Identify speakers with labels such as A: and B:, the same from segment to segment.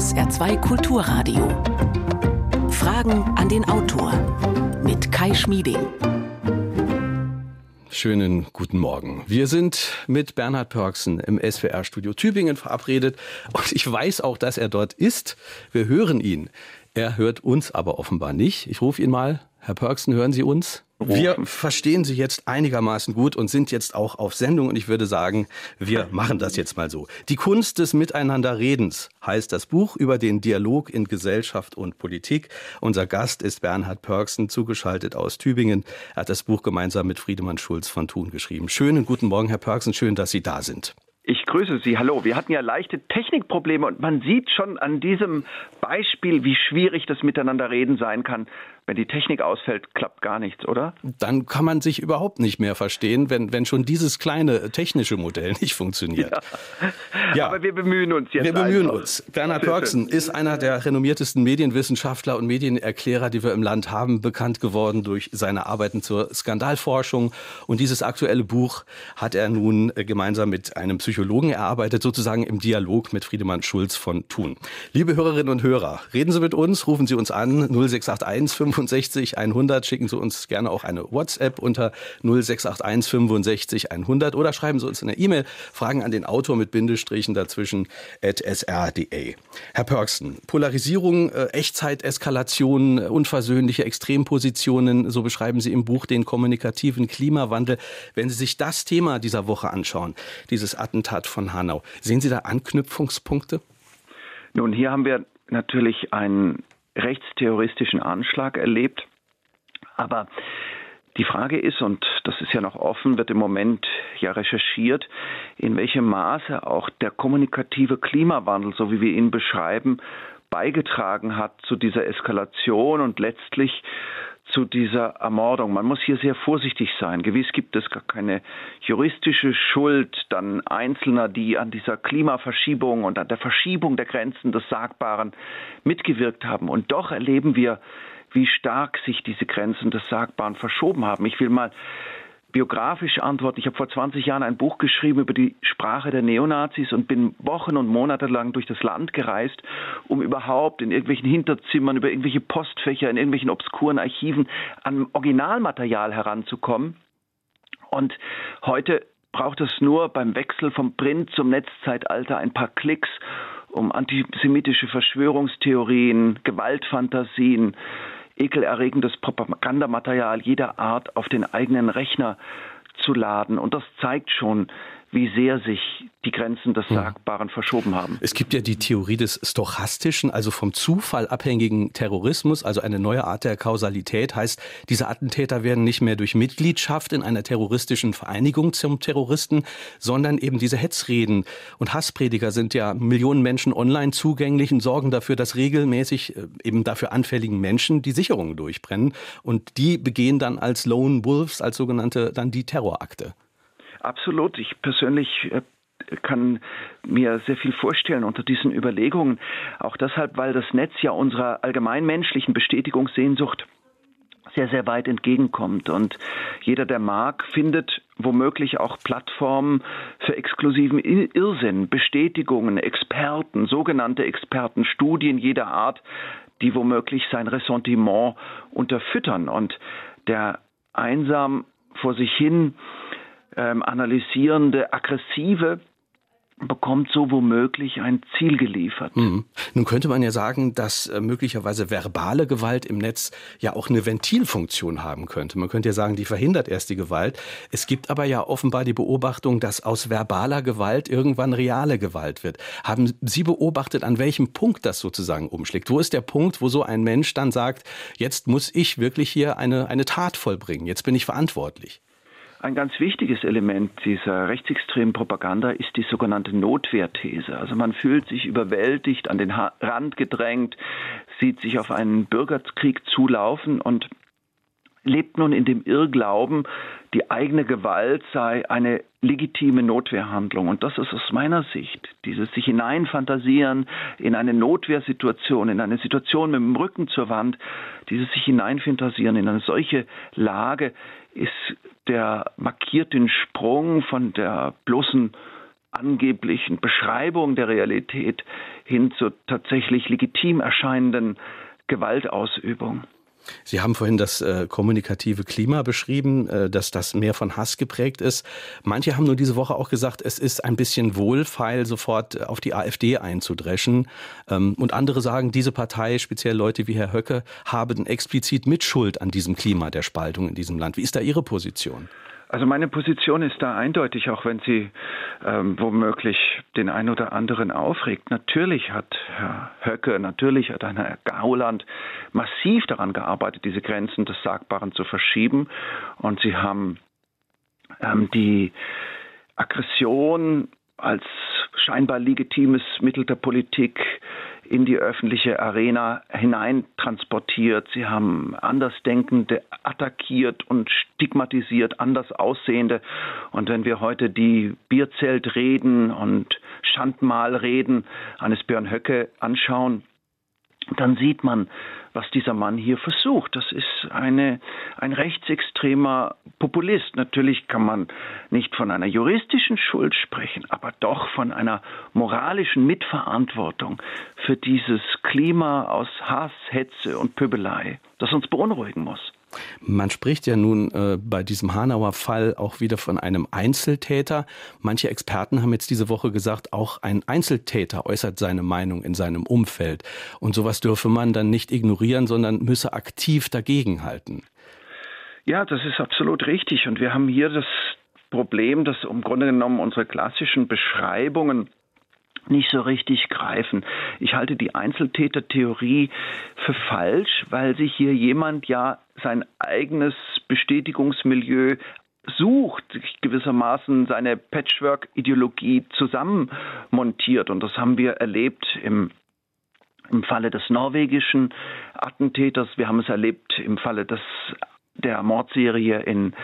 A: SR2 Kulturradio. Fragen an den Autor mit Kai Schmieding.
B: Schönen guten Morgen. Wir sind mit Bernhard Pörksen im SWR-Studio Tübingen verabredet und ich weiß auch, dass er dort ist. Wir hören ihn. Er hört uns aber offenbar nicht. Ich rufe ihn mal. Herr Pörksen, hören Sie uns? Wir verstehen Sie jetzt einigermaßen gut und sind jetzt auch auf Sendung und ich würde sagen, wir machen das jetzt mal so. Die Kunst des Miteinanderredens heißt das Buch über den Dialog in Gesellschaft und Politik. Unser Gast ist Bernhard Pörksen, zugeschaltet aus Tübingen. Er hat das Buch gemeinsam mit Friedemann Schulz von Thun geschrieben. Schönen guten Morgen, Herr Pörksen, schön, dass Sie da sind.
C: Ich grüße Sie. Hallo. Wir hatten ja leichte Technikprobleme und man sieht schon an diesem Beispiel, wie schwierig das Miteinanderreden sein kann. Wenn die Technik ausfällt, klappt gar nichts, oder?
B: Dann kann man sich überhaupt nicht mehr verstehen, wenn, wenn schon dieses kleine technische Modell nicht funktioniert.
C: Ja. ja. Aber wir bemühen uns jetzt.
B: Wir bemühen einfach. uns. Bernhard Pörksen ist einer der renommiertesten Medienwissenschaftler und Medienerklärer, die wir im Land haben, bekannt geworden durch seine Arbeiten zur Skandalforschung. Und dieses aktuelle Buch hat er nun äh, gemeinsam mit einem Psychologen erarbeitet, sozusagen im Dialog mit Friedemann Schulz von Thun. Liebe Hörerinnen und Hörer, reden Sie mit uns, rufen Sie uns an 0681 65 100. Schicken Sie uns gerne auch eine WhatsApp unter 0681 65 100 oder schreiben Sie uns eine E-Mail. Fragen an den Autor mit Bindestrichen dazwischen at sr.de. Herr Pörksen, Polarisierung, äh, Echtzeit-Eskalation, unversöhnliche Extrempositionen, so beschreiben Sie im Buch den kommunikativen Klimawandel. Wenn Sie sich das Thema dieser Woche anschauen, dieses Attentat von Hanau, sehen Sie da Anknüpfungspunkte?
C: Nun, hier haben wir natürlich einen rechtsterroristischen Anschlag erlebt. Aber die Frage ist, und das ist ja noch offen, wird im Moment ja recherchiert, in welchem Maße auch der kommunikative Klimawandel, so wie wir ihn beschreiben, beigetragen hat zu dieser Eskalation und letztlich zu dieser Ermordung. Man muss hier sehr vorsichtig sein. Gewiss gibt es gar keine juristische Schuld dann Einzelner, die an dieser Klimaverschiebung und an der Verschiebung der Grenzen des Sagbaren mitgewirkt haben. Und doch erleben wir, wie stark sich diese Grenzen des Sagbaren verschoben haben. Ich will mal biografisch antworten. Ich habe vor 20 Jahren ein Buch geschrieben über die Sprache der Neonazis und bin Wochen und Monate lang durch das Land gereist, um überhaupt in irgendwelchen Hinterzimmern, über irgendwelche Postfächer, in irgendwelchen obskuren Archiven an Originalmaterial heranzukommen. Und heute braucht es nur beim Wechsel vom Print zum Netzzeitalter ein paar Klicks, um antisemitische Verschwörungstheorien, Gewaltfantasien, ekelerregendes Propagandamaterial jeder Art auf den eigenen Rechner zu laden. Und das zeigt schon, wie sehr sich die Grenzen des Sagbaren verschoben haben.
B: Es gibt ja die Theorie des stochastischen, also vom Zufall abhängigen Terrorismus, also eine neue Art der Kausalität, heißt, diese Attentäter werden nicht mehr durch Mitgliedschaft in einer terroristischen Vereinigung zum Terroristen, sondern eben diese Hetzreden und Hassprediger sind ja Millionen Menschen online zugänglich und sorgen dafür, dass regelmäßig äh, eben dafür anfälligen Menschen die Sicherungen durchbrennen und die begehen dann als Lone Wolves, als sogenannte dann die Terrorakte.
C: Absolut. Ich persönlich äh, kann mir sehr viel vorstellen unter diesen Überlegungen. Auch deshalb, weil das Netz ja unserer allgemeinmenschlichen Bestätigungssehnsucht sehr, sehr weit entgegenkommt. Und jeder, der mag, findet womöglich auch Plattformen für exklusiven Irrsinn, Bestätigungen, Experten, sogenannte Experten, Studien jeder Art, die womöglich sein Ressentiment unterfüttern. Und der einsam vor sich hin ähm, analysierende, aggressive bekommt so womöglich ein Ziel geliefert.
B: Mhm. Nun könnte man ja sagen, dass äh, möglicherweise verbale Gewalt im Netz ja auch eine Ventilfunktion haben könnte. Man könnte ja sagen, die verhindert erst die Gewalt. Es gibt aber ja offenbar die Beobachtung, dass aus verbaler Gewalt irgendwann reale Gewalt wird. Haben Sie beobachtet, an welchem Punkt das sozusagen umschlägt? Wo ist der Punkt, wo so ein Mensch dann sagt, jetzt muss ich wirklich hier eine, eine Tat vollbringen, jetzt bin ich verantwortlich?
C: Ein ganz wichtiges Element dieser rechtsextremen Propaganda ist die sogenannte Notwehrthese. Also man fühlt sich überwältigt, an den Rand gedrängt, sieht sich auf einen Bürgerkrieg zulaufen und lebt nun in dem Irrglauben, die eigene Gewalt sei eine legitime Notwehrhandlung. Und das ist aus meiner Sicht, dieses sich hineinfantasieren in eine Notwehrsituation, in eine Situation mit dem Rücken zur Wand, dieses sich hineinfantasieren in eine solche Lage ist der markiert den Sprung von der bloßen angeblichen Beschreibung der Realität hin zur tatsächlich legitim erscheinenden Gewaltausübung.
B: Sie haben vorhin das äh, kommunikative Klima beschrieben, äh, dass das mehr von Hass geprägt ist. Manche haben nur diese Woche auch gesagt, es ist ein bisschen wohlfeil, sofort auf die AfD einzudreschen. Ähm, und andere sagen, diese Partei, speziell Leute wie Herr Höcke, haben explizit Mitschuld an diesem Klima der Spaltung in diesem Land. Wie ist da Ihre Position?
C: Also meine Position ist da eindeutig, auch wenn sie ähm, womöglich den einen oder anderen aufregt. Natürlich hat Herr Höcke, natürlich hat Herr Gauland massiv daran gearbeitet, diese Grenzen des Sagbaren zu verschieben. Und sie haben ähm, die Aggression als scheinbar legitimes Mittel der Politik in die öffentliche Arena hineintransportiert. Sie haben Andersdenkende attackiert und stigmatisiert, anders Aussehende. Und wenn wir heute die Bierzeltreden und Schandmalreden eines Björn Höcke anschauen, dann sieht man, was dieser Mann hier versucht. Das ist eine, ein rechtsextremer Populist. Natürlich kann man nicht von einer juristischen Schuld sprechen, aber doch von einer moralischen Mitverantwortung für dieses Klima aus Hass, Hetze und Pöbelei, das uns beunruhigen muss.
B: Man spricht ja nun äh, bei diesem Hanauer Fall auch wieder von einem Einzeltäter. Manche Experten haben jetzt diese Woche gesagt, auch ein Einzeltäter äußert seine Meinung in seinem Umfeld. Und sowas dürfe man dann nicht ignorieren, sondern müsse aktiv dagegenhalten.
C: Ja, das ist absolut richtig. Und wir haben hier das Problem, dass im Grunde genommen unsere klassischen Beschreibungen nicht so richtig greifen. Ich halte die Einzeltätertheorie für falsch, weil sich hier jemand ja sein eigenes Bestätigungsmilieu sucht, gewissermaßen seine Patchwork-Ideologie zusammenmontiert. Und das haben wir erlebt im im Falle des norwegischen Attentäters, wir haben es erlebt im Falle des, der Mordserie in,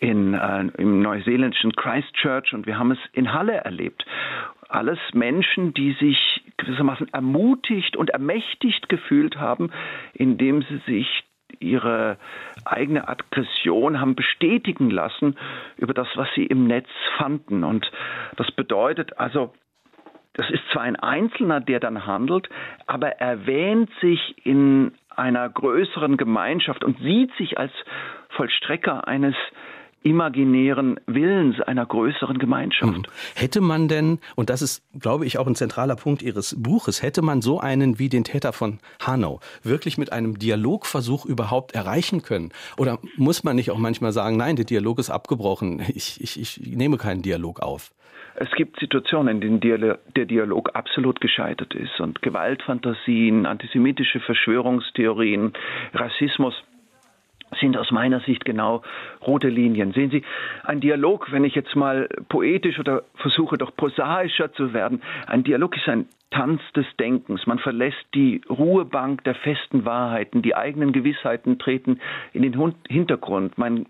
C: in, äh, im neuseeländischen Christchurch und wir haben es in Halle erlebt alles Menschen, die sich gewissermaßen ermutigt und ermächtigt gefühlt haben, indem sie sich ihre eigene Aggression haben bestätigen lassen über das, was sie im Netz fanden. Und das bedeutet also, das ist zwar ein Einzelner, der dann handelt, aber er wähnt sich in einer größeren Gemeinschaft und sieht sich als Vollstrecker eines imaginären Willens einer größeren Gemeinschaft. Hm.
B: Hätte man denn, und das ist, glaube ich, auch ein zentraler Punkt Ihres Buches, hätte man so einen wie den Täter von Hanau wirklich mit einem Dialogversuch überhaupt erreichen können? Oder muss man nicht auch manchmal sagen, nein, der Dialog ist abgebrochen, ich, ich, ich nehme keinen Dialog auf?
C: Es gibt Situationen, in denen der Dialog absolut gescheitert ist und Gewaltfantasien, antisemitische Verschwörungstheorien, Rassismus sind aus meiner Sicht genau rote Linien. Sehen Sie, ein Dialog, wenn ich jetzt mal poetisch oder versuche doch prosaischer zu werden, ein Dialog ist ein Tanz des Denkens. Man verlässt die Ruhebank der festen Wahrheiten. Die eigenen Gewissheiten treten in den Hintergrund. Mein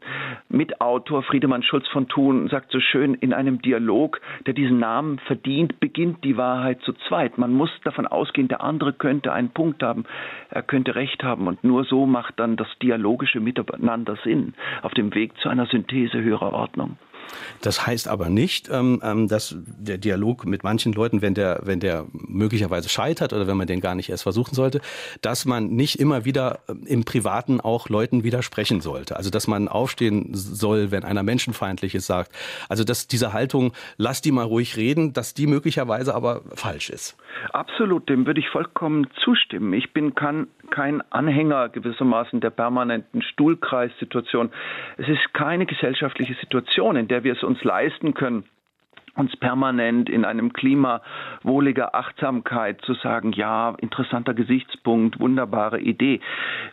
C: Mitautor Friedemann Schulz von Thun sagt so schön, in einem Dialog, der diesen Namen verdient, beginnt die Wahrheit zu zweit. Man muss davon ausgehen, der andere könnte einen Punkt haben, er könnte Recht haben. Und nur so macht dann das dialogische Miteinander Sinn auf dem Weg zu einer Synthese höherer Ordnung.
B: Das heißt aber nicht, ähm, ähm, dass der Dialog mit manchen Leuten, wenn der, wenn der möglicherweise scheitert oder wenn man den gar nicht erst versuchen sollte, dass man nicht immer wieder ähm, im Privaten auch Leuten widersprechen sollte. Also dass man aufstehen soll, wenn einer Menschenfeindliches sagt. Also dass diese Haltung, lass die mal ruhig reden, dass die möglicherweise aber falsch ist.
C: Absolut, dem würde ich vollkommen zustimmen. Ich bin kein, kein Anhänger gewissermaßen der permanenten Stuhlkreissituation. Es ist keine gesellschaftliche Situation, in der wir es uns leisten können, uns permanent in einem Klima wohliger Achtsamkeit zu sagen, ja, interessanter Gesichtspunkt, wunderbare Idee.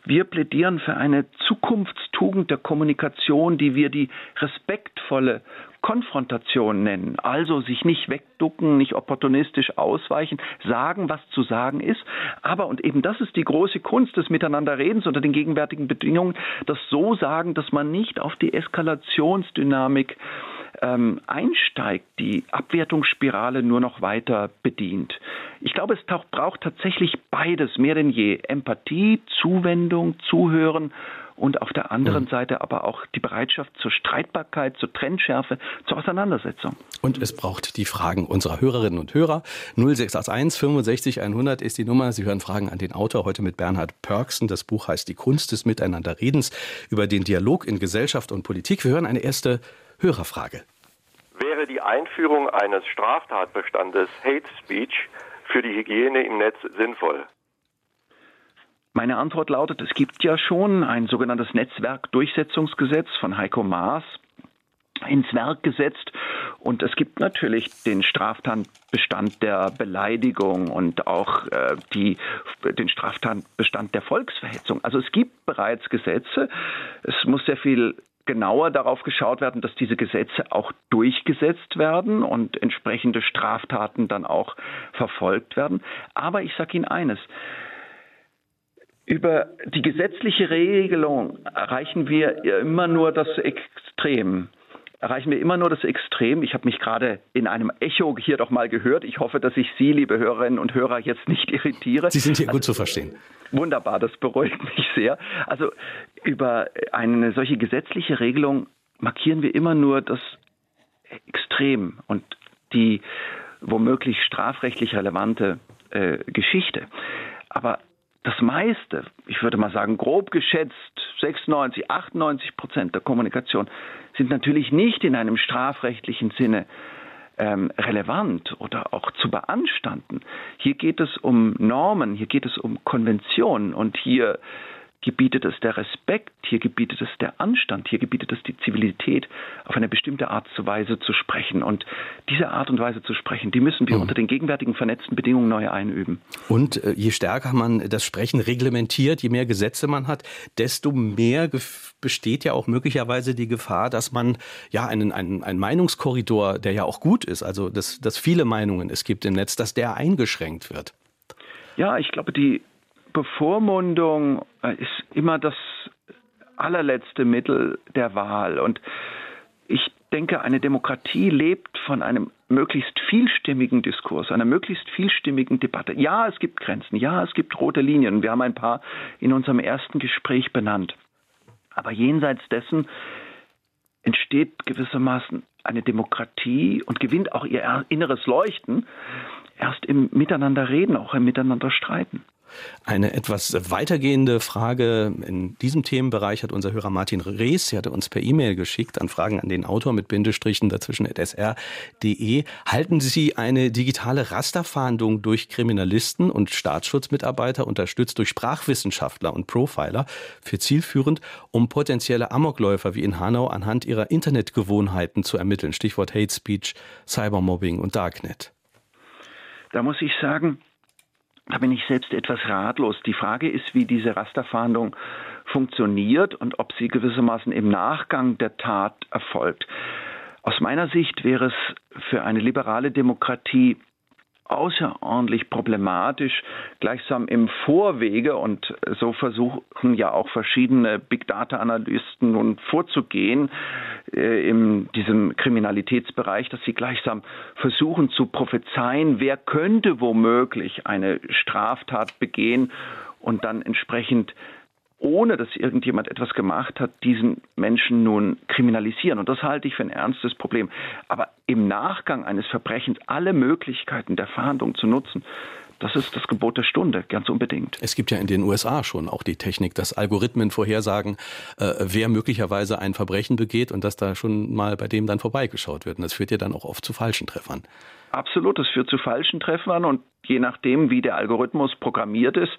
C: Wir plädieren für eine Zukunftstugend der Kommunikation, die wir die respektvolle Konfrontation nennen. Also sich nicht wegducken, nicht opportunistisch ausweichen, sagen, was zu sagen ist. Aber, und eben das ist die große Kunst des Miteinanderredens unter den gegenwärtigen Bedingungen, das so sagen, dass man nicht auf die Eskalationsdynamik ähm, einsteigt, die Abwertungsspirale nur noch weiter bedient. Ich glaube, es braucht tatsächlich beides mehr denn je. Empathie, Zuwendung, Zuhören und auf der anderen mhm. Seite aber auch die Bereitschaft zur Streitbarkeit, zur Trennschärfe, zur Auseinandersetzung.
B: Und es braucht die Fragen unserer Hörerinnen und Hörer. 0681 65 100 ist die Nummer. Sie hören Fragen an den Autor heute mit Bernhard Pörksen. Das Buch heißt Die Kunst des Miteinanderredens über den Dialog in Gesellschaft und Politik. Wir hören eine erste Hörerfrage.
D: Wäre die Einführung eines Straftatbestandes Hate Speech für die Hygiene im Netz sinnvoll?
C: Meine Antwort lautet, es gibt ja schon ein sogenanntes Netzwerkdurchsetzungsgesetz von Heiko Maas ins Werk gesetzt. Und es gibt natürlich den Straftatbestand der Beleidigung und auch äh, die, den Straftatbestand der Volksverhetzung. Also es gibt bereits Gesetze. Es muss sehr viel genauer darauf geschaut werden, dass diese Gesetze auch durchgesetzt werden und entsprechende Straftaten dann auch verfolgt werden. Aber ich sage Ihnen eines. Über die gesetzliche Regelung erreichen wir immer nur das Extrem erreichen wir immer nur das Extrem. Ich habe mich gerade in einem Echo hier doch mal gehört. Ich hoffe, dass ich Sie, liebe Hörerinnen und Hörer, jetzt nicht irritiere.
B: Sie sind hier also, gut zu verstehen.
C: Wunderbar, das beruhigt mich sehr. Also über eine solche gesetzliche Regelung markieren wir immer nur das Extrem und die womöglich strafrechtlich relevante äh, Geschichte. Aber das meiste, ich würde mal sagen, grob geschätzt 96, 98 Prozent der Kommunikation sind natürlich nicht in einem strafrechtlichen Sinne ähm, relevant oder auch zu beanstanden. Hier geht es um Normen, hier geht es um Konventionen und hier gebietet es der Respekt, hier gebietet es der Anstand, hier gebietet es die Zivilität, auf eine bestimmte Art und Weise zu sprechen. Und diese Art und Weise zu sprechen, die müssen wir mhm. unter den gegenwärtigen vernetzten Bedingungen neu einüben.
B: Und äh, je stärker man das Sprechen reglementiert, je mehr Gesetze man hat, desto mehr besteht ja auch möglicherweise die Gefahr, dass man ja einen, einen, einen Meinungskorridor, der ja auch gut ist, also dass, dass viele Meinungen es gibt im Netz, dass der eingeschränkt wird.
C: Ja, ich glaube, die Bevormundung äh, ist immer das allerletzte Mittel der Wahl. Und ich denke, eine Demokratie lebt von einem möglichst vielstimmigen Diskurs, einer möglichst vielstimmigen Debatte. Ja, es gibt Grenzen, ja, es gibt rote Linien. Wir haben ein paar in unserem ersten Gespräch benannt. Aber jenseits dessen entsteht gewissermaßen eine Demokratie und gewinnt auch ihr inneres Leuchten erst im Miteinander reden, auch im Miteinander streiten.
B: Eine etwas weitergehende Frage in diesem Themenbereich hat unser Hörer Martin Rees, sie hatte uns per E-Mail geschickt an Fragen an den Autor mit Bindestrichen dazwischen sr.de. Halten Sie eine digitale Rasterfahndung durch Kriminalisten und Staatsschutzmitarbeiter unterstützt durch Sprachwissenschaftler und Profiler für zielführend, um potenzielle Amokläufer wie in Hanau anhand ihrer Internetgewohnheiten zu ermitteln? Stichwort Hate Speech, Cybermobbing und Darknet.
C: Da muss ich sagen, da bin ich selbst etwas ratlos. Die Frage ist, wie diese Rasterfahndung funktioniert und ob sie gewissermaßen im Nachgang der Tat erfolgt. Aus meiner Sicht wäre es für eine liberale Demokratie außerordentlich problematisch, gleichsam im Vorwege und so versuchen ja auch verschiedene Big Data Analysten nun vorzugehen äh, in diesem Kriminalitätsbereich, dass sie gleichsam versuchen zu prophezeien, wer könnte womöglich eine Straftat begehen und dann entsprechend ohne dass irgendjemand etwas gemacht hat, diesen Menschen nun kriminalisieren. Und das halte ich für ein ernstes Problem. Aber im Nachgang eines Verbrechens alle Möglichkeiten der Fahndung zu nutzen, das ist das Gebot der Stunde, ganz unbedingt.
B: Es gibt ja in den USA schon auch die Technik, dass Algorithmen vorhersagen, äh, wer möglicherweise ein Verbrechen begeht und dass da schon mal bei dem dann vorbeigeschaut wird. Und das führt ja dann auch oft zu falschen Treffern.
C: Absolut, das führt zu falschen Treffern und je nachdem, wie der Algorithmus programmiert ist,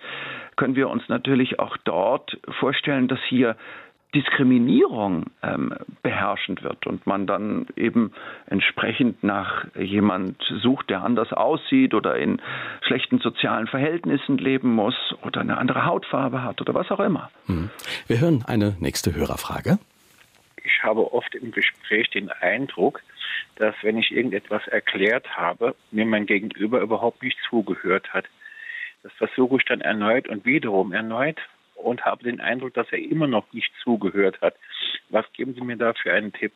C: können wir uns natürlich auch dort vorstellen, dass hier Diskriminierung ähm, beherrschend wird und man dann eben entsprechend nach jemand sucht, der anders aussieht oder in schlechten sozialen Verhältnissen leben muss oder eine andere Hautfarbe hat oder was auch immer.
B: Hm. Wir hören eine nächste Hörerfrage.
E: Ich habe oft im Gespräch den Eindruck, dass wenn ich irgendetwas erklärt habe, mir mein Gegenüber überhaupt nicht zugehört hat. Das versuche ich dann erneut und wiederum erneut und habe den Eindruck, dass er immer noch nicht zugehört hat. Was geben Sie mir da für einen Tipp?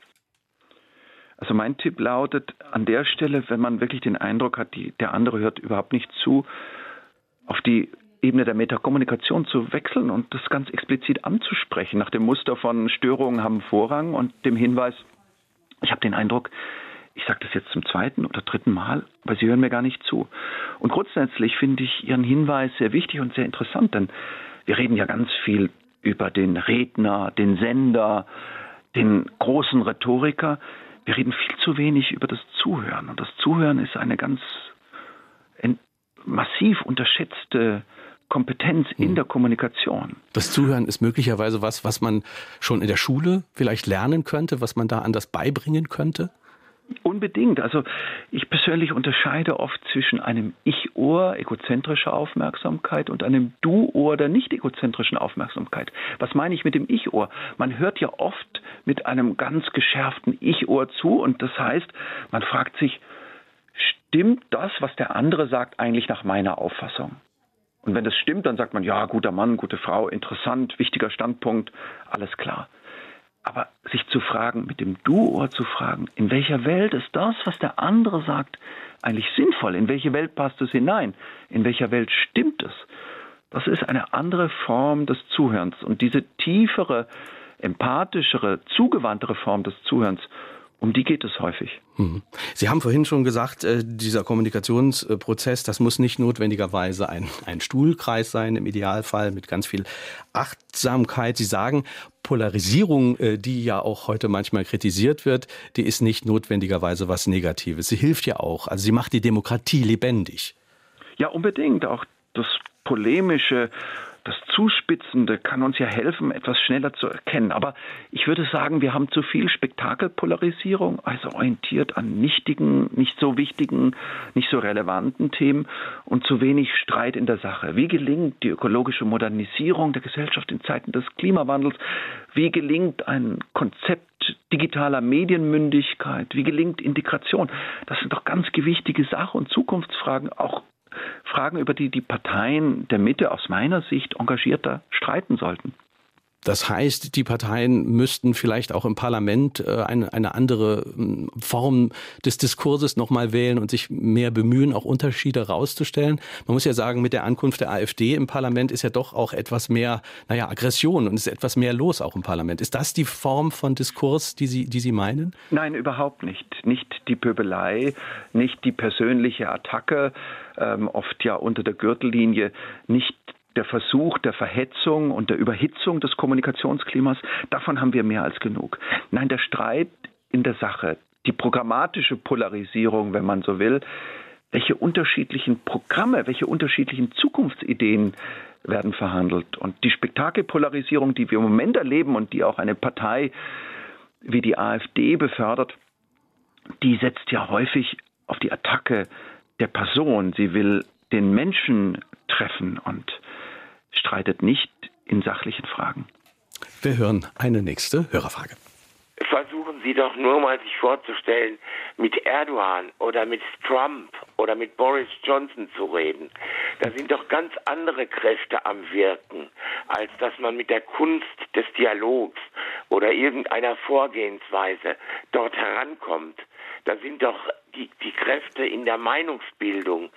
C: Also mein Tipp lautet an der Stelle, wenn man wirklich den Eindruck hat, die, der andere hört überhaupt nicht zu, auf die Ebene der Metakommunikation zu wechseln und das ganz explizit anzusprechen, nach dem Muster von Störungen haben Vorrang und dem Hinweis, ich habe den Eindruck, ich sage das jetzt zum zweiten oder dritten Mal, aber Sie hören mir gar nicht zu. Und grundsätzlich finde ich Ihren Hinweis sehr wichtig und sehr interessant, denn wir reden ja ganz viel über den Redner, den Sender, den großen Rhetoriker. Wir reden viel zu wenig über das Zuhören. Und das Zuhören ist eine ganz massiv unterschätzte Kompetenz in hm. der Kommunikation.
B: Das Zuhören ist möglicherweise was, was man schon in der Schule vielleicht lernen könnte, was man da anders beibringen könnte?
C: Unbedingt. Also ich persönlich unterscheide oft zwischen einem Ich-Ohr, egozentrischer Aufmerksamkeit, und einem Du-Ohr der nicht egozentrischen Aufmerksamkeit. Was meine ich mit dem Ich-Ohr? Man hört ja oft mit einem ganz geschärften Ich-Ohr zu und das heißt, man fragt sich, stimmt das, was der andere sagt, eigentlich nach meiner Auffassung? Und wenn das stimmt, dann sagt man, ja, guter Mann, gute Frau, interessant, wichtiger Standpunkt, alles klar. Aber sich zu fragen, mit dem Du-Ohr zu fragen, in welcher Welt ist das, was der andere sagt, eigentlich sinnvoll? In welche Welt passt es hinein? In welcher Welt stimmt es? Das ist eine andere Form des Zuhörens. Und diese tiefere, empathischere, zugewandtere Form des Zuhörens um die geht es häufig. Mhm.
B: Sie haben vorhin schon gesagt, äh, dieser Kommunikationsprozess, das muss nicht notwendigerweise ein, ein Stuhlkreis sein, im Idealfall mit ganz viel Achtsamkeit. Sie sagen, Polarisierung, äh, die ja auch heute manchmal kritisiert wird, die ist nicht notwendigerweise was Negatives. Sie hilft ja auch. Also sie macht die Demokratie lebendig.
C: Ja, unbedingt. Auch das polemische das Zuspitzende kann uns ja helfen, etwas schneller zu erkennen. Aber ich würde sagen, wir haben zu viel Spektakelpolarisierung, also orientiert an nichtigen, nicht so wichtigen, nicht so relevanten Themen und zu wenig Streit in der Sache. Wie gelingt die ökologische Modernisierung der Gesellschaft in Zeiten des Klimawandels? Wie gelingt ein Konzept digitaler Medienmündigkeit? Wie gelingt Integration? Das sind doch ganz gewichtige Sachen und Zukunftsfragen, auch Fragen, über die die Parteien der Mitte aus meiner Sicht engagierter streiten sollten.
B: Das heißt, die Parteien müssten vielleicht auch im Parlament äh, eine, eine andere hm, Form des Diskurses nochmal wählen und sich mehr bemühen, auch Unterschiede rauszustellen. Man muss ja sagen, mit der Ankunft der AfD im Parlament ist ja doch auch etwas mehr, naja, Aggression und ist etwas mehr los auch im Parlament. Ist das die Form von Diskurs, die Sie, die Sie meinen?
C: Nein, überhaupt nicht. Nicht die Pöbelei, nicht die persönliche Attacke, ähm, oft ja unter der Gürtellinie, nicht der Versuch der Verhetzung und der Überhitzung des Kommunikationsklimas, davon haben wir mehr als genug. Nein, der Streit in der Sache, die programmatische Polarisierung, wenn man so will, welche unterschiedlichen Programme, welche unterschiedlichen Zukunftsideen werden verhandelt. Und die Spektakelpolarisierung, die wir im Moment erleben und die auch eine Partei wie die AfD befördert, die setzt ja häufig auf die Attacke der Person. Sie will den Menschen treffen und streitet nicht in sachlichen Fragen.
B: Wir hören eine nächste Hörerfrage.
F: Versuchen Sie doch nur mal sich vorzustellen, mit Erdogan oder mit Trump oder mit Boris Johnson zu reden. Da sind doch ganz andere Kräfte am Wirken, als dass man mit der Kunst des Dialogs oder irgendeiner Vorgehensweise dort herankommt. Da sind doch die, die Kräfte in der Meinungsbildung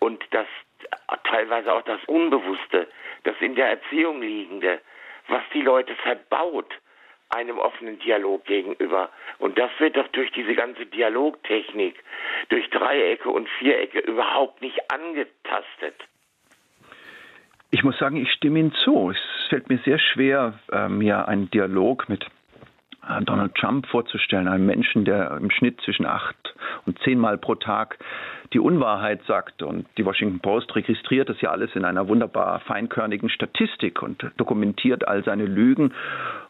F: und das teilweise auch das Unbewusste, das in der Erziehung liegende, was die Leute verbaut einem offenen Dialog gegenüber. Und das wird doch durch diese ganze Dialogtechnik, durch Dreiecke und Vierecke überhaupt nicht angetastet.
C: Ich muss sagen, ich stimme Ihnen zu. Es fällt mir sehr schwer, mir einen Dialog mit Donald Trump vorzustellen, einem Menschen, der im Schnitt zwischen acht und zehnmal pro Tag die Unwahrheit sagt. Und die Washington Post registriert das ja alles in einer wunderbar feinkörnigen Statistik und dokumentiert all seine Lügen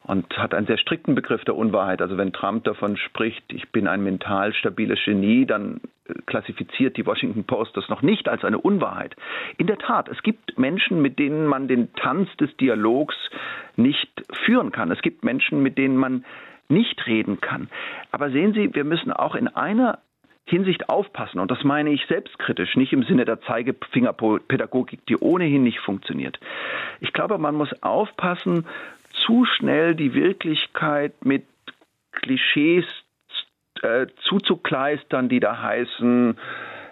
C: und hat einen sehr strikten Begriff der Unwahrheit. Also wenn Trump davon spricht, ich bin ein mental stabiles Genie, dann äh, klassifiziert die Washington Post das noch nicht als eine Unwahrheit. In der Tat, es gibt Menschen, mit denen man den Tanz des Dialogs nicht führen kann. Es gibt Menschen, mit denen man nicht reden kann. Aber sehen Sie, wir müssen auch in einer Hinsicht aufpassen. Und das meine ich selbstkritisch, nicht im Sinne der Zeigefingerpädagogik, die ohnehin nicht funktioniert. Ich glaube, man muss aufpassen, zu schnell die Wirklichkeit mit Klischees äh, zuzukleistern, die da heißen,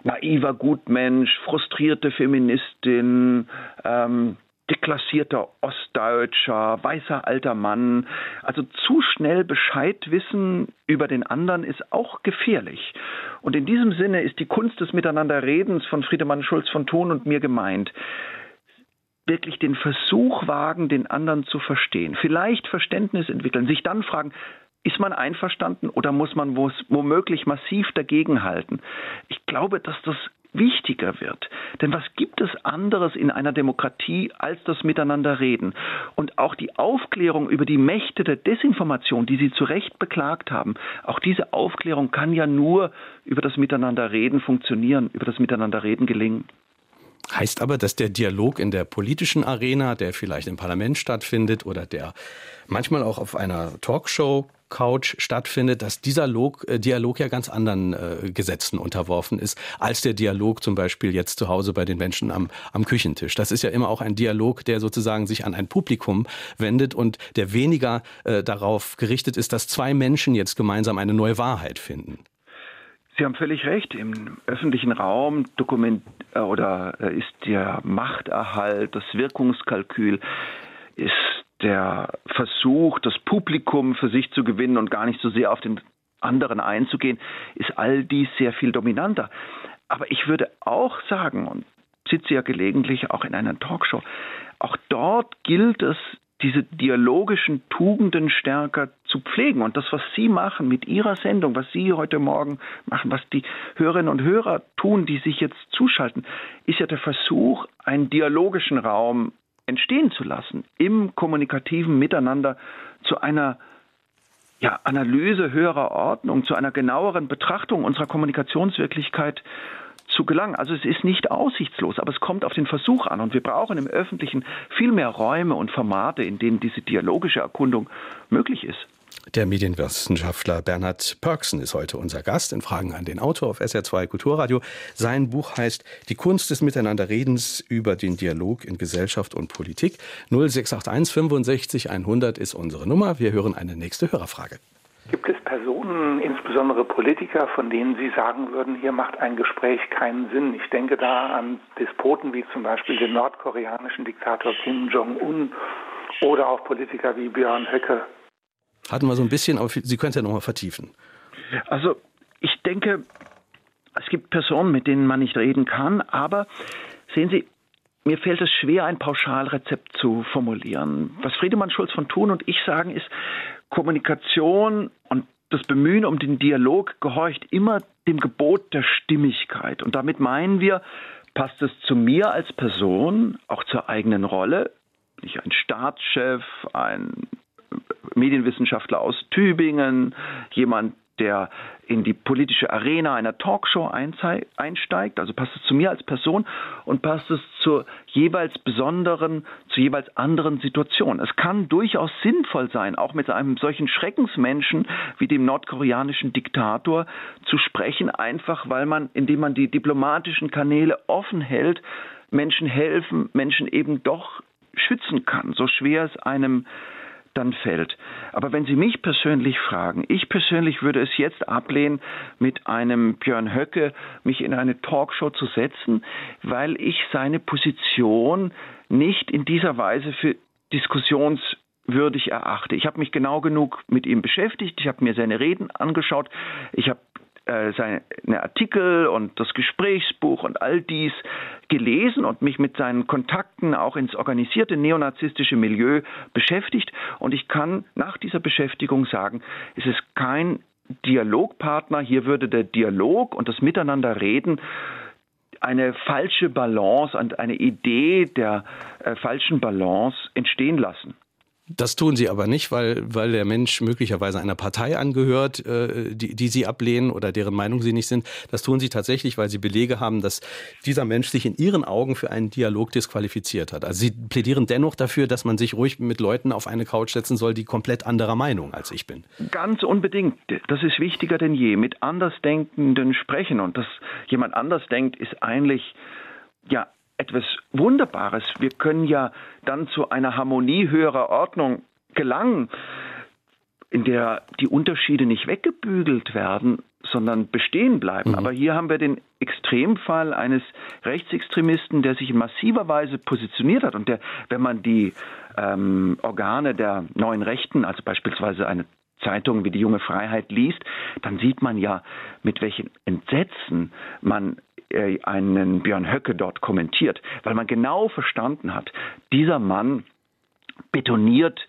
C: naiver Gutmensch, frustrierte Feministin, ähm, deklassierter Ostdeutscher, weißer alter Mann. Also zu schnell Bescheid wissen über den anderen ist auch gefährlich. Und in diesem Sinne ist die Kunst des Miteinanderredens von Friedemann Schulz von Thun und mir gemeint wirklich den Versuch wagen, den anderen zu verstehen, vielleicht Verständnis entwickeln, sich dann fragen, ist man einverstanden oder muss man womöglich massiv dagegenhalten? Ich glaube, dass das wichtiger wird. Denn was gibt es anderes in einer Demokratie als das Miteinanderreden? Und auch die Aufklärung über die Mächte der Desinformation, die Sie zu Recht beklagt haben, auch diese Aufklärung kann ja nur über das Miteinanderreden funktionieren, über das Miteinanderreden gelingen.
B: Heißt aber, dass der Dialog in der politischen Arena, der vielleicht im Parlament stattfindet oder der manchmal auch auf einer Talkshow Couch stattfindet, dass dieser Log, äh, Dialog ja ganz anderen äh, Gesetzen unterworfen ist, als der Dialog zum Beispiel jetzt zu Hause bei den Menschen am, am Küchentisch. Das ist ja immer auch ein Dialog, der sozusagen sich an ein Publikum wendet und der weniger äh, darauf gerichtet ist, dass zwei Menschen jetzt gemeinsam eine neue Wahrheit finden.
C: Sie haben völlig recht. Im öffentlichen Raum dokument äh, oder äh, ist der Machterhalt, das Wirkungskalkül, ist der Versuch, das Publikum für sich zu gewinnen und gar nicht so sehr auf den anderen einzugehen, ist all dies sehr viel dominanter. Aber ich würde auch sagen, und sitze ja gelegentlich auch in einer Talkshow, auch dort gilt es, diese dialogischen Tugenden stärker zu pflegen. Und das, was Sie machen mit Ihrer Sendung, was Sie heute Morgen machen, was die Hörerinnen und Hörer tun, die sich jetzt zuschalten, ist ja der Versuch, einen dialogischen Raum entstehen zu lassen, im kommunikativen Miteinander zu einer ja, Analyse höherer Ordnung, zu einer genaueren Betrachtung unserer Kommunikationswirklichkeit zu gelangen. Also es ist nicht aussichtslos, aber es kommt auf den Versuch an. Und wir brauchen im Öffentlichen viel mehr Räume und Formate, in denen diese dialogische Erkundung möglich ist.
B: Der Medienwissenschaftler Bernhard Pörksen ist heute unser Gast in Fragen an den Autor auf SR2 Kulturradio. Sein Buch heißt Die Kunst des Miteinanderredens über den Dialog in Gesellschaft und Politik. 0681 65 100 ist unsere Nummer. Wir hören eine nächste Hörerfrage.
G: Gibt es Personen, insbesondere Politiker, von denen Sie sagen würden, hier macht ein Gespräch keinen Sinn? Ich denke da an Despoten wie zum Beispiel den nordkoreanischen Diktator Kim Jong-un oder auch Politiker wie Björn Höcke.
B: Hatten wir so ein bisschen, aber Sie können es ja nochmal vertiefen.
C: Also ich denke, es gibt Personen, mit denen man nicht reden kann, aber sehen Sie, mir fällt es schwer, ein Pauschalrezept zu formulieren. Was Friedemann Schulz von Thun und ich sagen, ist, Kommunikation und das Bemühen um den Dialog gehorcht immer dem Gebot der Stimmigkeit. Und damit meinen wir, passt es zu mir als Person, auch zur eigenen Rolle, bin ich ein Staatschef, ein Medienwissenschaftler aus Tübingen, jemand, der in die politische Arena einer Talkshow einsteigt, also passt es zu mir als Person und passt es zur jeweils besonderen, zu jeweils anderen Situation. Es kann durchaus sinnvoll sein, auch mit einem solchen Schreckensmenschen wie dem nordkoreanischen Diktator zu sprechen, einfach weil man, indem man die diplomatischen Kanäle offen hält, Menschen helfen, Menschen eben doch schützen kann, so schwer es einem dann fällt. Aber wenn Sie mich persönlich fragen, ich persönlich würde es jetzt ablehnen, mit einem Björn Höcke mich in eine Talkshow zu setzen, weil ich seine Position nicht in dieser Weise für diskussionswürdig erachte. Ich habe mich genau genug mit ihm beschäftigt, ich habe mir seine Reden angeschaut, ich habe äh, seine Artikel und das Gesprächsbuch und all dies gelesen und mich mit seinen Kontakten auch ins organisierte neonazistische Milieu beschäftigt. Und ich kann nach dieser Beschäftigung sagen, es ist kein Dialogpartner. Hier würde der Dialog und das Miteinanderreden eine falsche Balance und eine Idee der äh, falschen Balance entstehen lassen.
B: Das tun sie aber nicht, weil, weil der Mensch möglicherweise einer Partei angehört, äh, die, die sie ablehnen oder deren Meinung sie nicht sind. Das tun sie tatsächlich, weil sie Belege haben, dass dieser Mensch sich in ihren Augen für einen Dialog disqualifiziert hat. Also sie plädieren dennoch dafür, dass man sich ruhig mit Leuten auf eine Couch setzen soll, die komplett anderer Meinung als ich bin.
C: Ganz unbedingt. Das ist wichtiger denn je. Mit Andersdenkenden sprechen. Und dass jemand anders denkt, ist eigentlich ja etwas Wunderbares. Wir können ja dann zu einer Harmonie höherer Ordnung gelangen, in der die Unterschiede nicht weggebügelt werden, sondern bestehen bleiben.
B: Mhm.
C: Aber hier haben wir den Extremfall eines Rechtsextremisten, der sich in massiver Weise positioniert hat und der, wenn man die ähm, Organe der neuen Rechten, also beispielsweise eine Zeitung wie die Junge Freiheit liest, dann sieht man ja, mit welchen Entsetzen man äh, einen Björn Höcke dort kommentiert, weil man genau verstanden hat, dieser Mann betoniert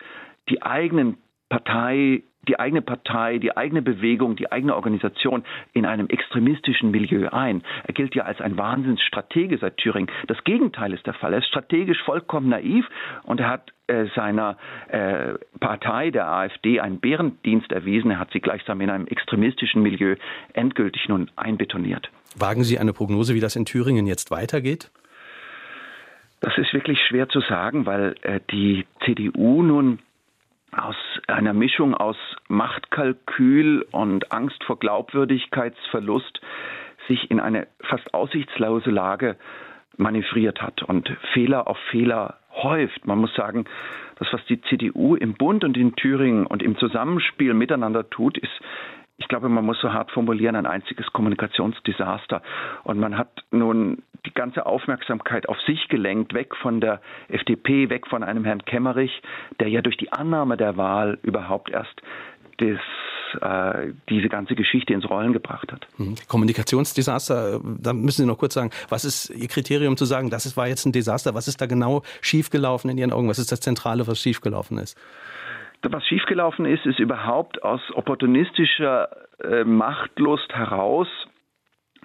C: die eigenen Partei, die eigene Partei, die eigene Bewegung, die eigene Organisation in einem extremistischen Milieu ein. Er gilt ja als ein Wahnsinnsstratege seit Thüringen. Das Gegenteil ist der Fall. Er ist strategisch vollkommen naiv und er hat äh, seiner äh, Partei, der AfD, einen Bärendienst erwiesen. Er hat sie gleichsam in einem extremistischen Milieu endgültig nun einbetoniert.
B: Wagen Sie eine Prognose, wie das in Thüringen jetzt weitergeht?
C: Das ist wirklich schwer zu sagen, weil äh, die CDU nun aus einer Mischung aus Machtkalkül und Angst vor Glaubwürdigkeitsverlust sich in eine fast aussichtslose Lage manövriert hat und Fehler auf Fehler häuft. Man muss sagen, das, was die CDU im Bund und in Thüringen und im Zusammenspiel miteinander tut, ist ich glaube, man muss so hart formulieren, ein einziges Kommunikationsdesaster. Und man hat nun die ganze Aufmerksamkeit auf sich gelenkt, weg von der FDP, weg von einem Herrn Kemmerich, der ja durch die Annahme der Wahl überhaupt erst das äh, diese ganze Geschichte ins Rollen gebracht hat.
B: Mhm. Kommunikationsdesaster, da müssen Sie noch kurz sagen, was ist Ihr Kriterium zu sagen, das war jetzt ein Desaster, was ist da genau schiefgelaufen in Ihren Augen, was ist das Zentrale, was schiefgelaufen ist?
C: Was schiefgelaufen ist, ist überhaupt aus opportunistischer äh, Machtlust heraus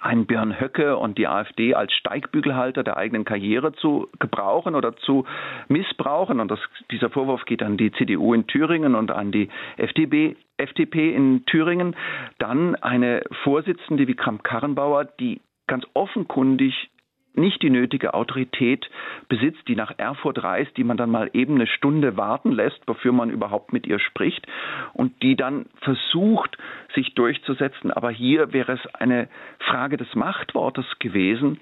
C: einen Björn Höcke und die AfD als Steigbügelhalter der eigenen Karriere zu gebrauchen oder zu missbrauchen. Und das, dieser Vorwurf geht an die CDU in Thüringen und an die FDP, FDP in Thüringen. Dann eine Vorsitzende wie Kramp-Karrenbauer, die ganz offenkundig nicht die nötige Autorität besitzt, die nach Erfurt reist, die man dann mal eben eine Stunde warten lässt, bevor man überhaupt mit ihr spricht und die dann versucht, sich durchzusetzen. Aber hier wäre es eine Frage des Machtwortes gewesen,